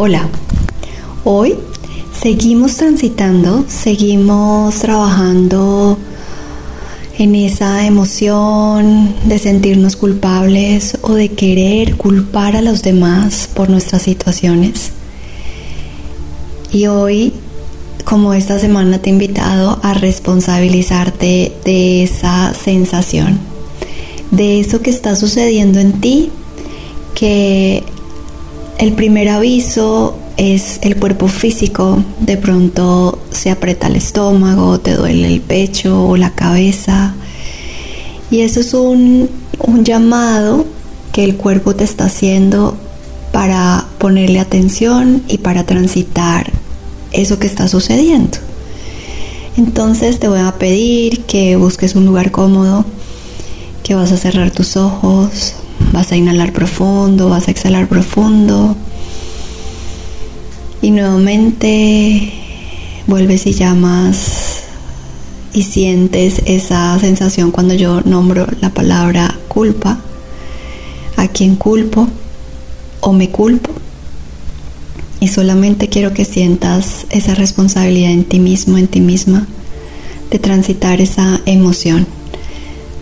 Hola, hoy seguimos transitando, seguimos trabajando en esa emoción de sentirnos culpables o de querer culpar a los demás por nuestras situaciones. Y hoy, como esta semana te he invitado a responsabilizarte de esa sensación, de eso que está sucediendo en ti, que el primer aviso es el cuerpo físico, de pronto se aprieta el estómago, te duele el pecho o la cabeza. Y eso es un, un llamado que el cuerpo te está haciendo para ponerle atención y para transitar eso que está sucediendo. Entonces te voy a pedir que busques un lugar cómodo, que vas a cerrar tus ojos, Vas a inhalar profundo, vas a exhalar profundo. Y nuevamente vuelves y llamas y sientes esa sensación cuando yo nombro la palabra culpa. ¿A quién culpo? ¿O me culpo? Y solamente quiero que sientas esa responsabilidad en ti mismo, en ti misma, de transitar esa emoción,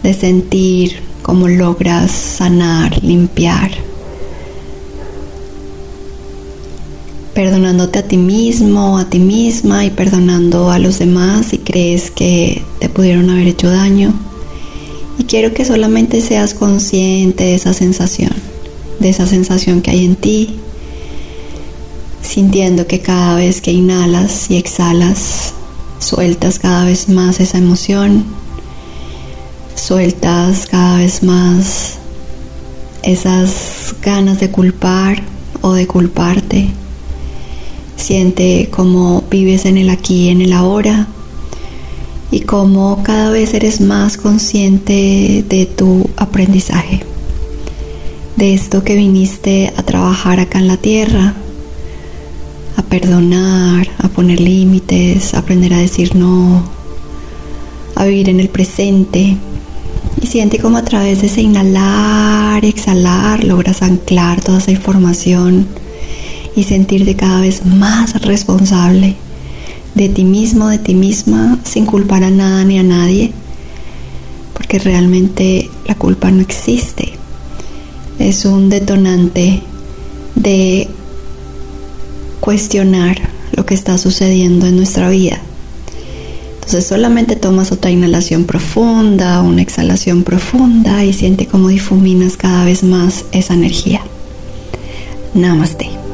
de sentir cómo logras sanar, limpiar, perdonándote a ti mismo, a ti misma y perdonando a los demás si crees que te pudieron haber hecho daño. Y quiero que solamente seas consciente de esa sensación, de esa sensación que hay en ti, sintiendo que cada vez que inhalas y exhalas, sueltas cada vez más esa emoción sueltas cada vez más esas ganas de culpar o de culparte. Siente cómo vives en el aquí y en el ahora y cómo cada vez eres más consciente de tu aprendizaje, de esto que viniste a trabajar acá en la tierra, a perdonar, a poner límites, a aprender a decir no, a vivir en el presente y siente como a través de ese inhalar, exhalar, logras anclar toda esa información y sentirte cada vez más responsable de ti mismo, de ti misma, sin culpar a nada ni a nadie, porque realmente la culpa no existe. Es un detonante de cuestionar lo que está sucediendo en nuestra vida. Entonces solamente tomas otra inhalación profunda, una exhalación profunda y siente cómo difuminas cada vez más esa energía. Namaste.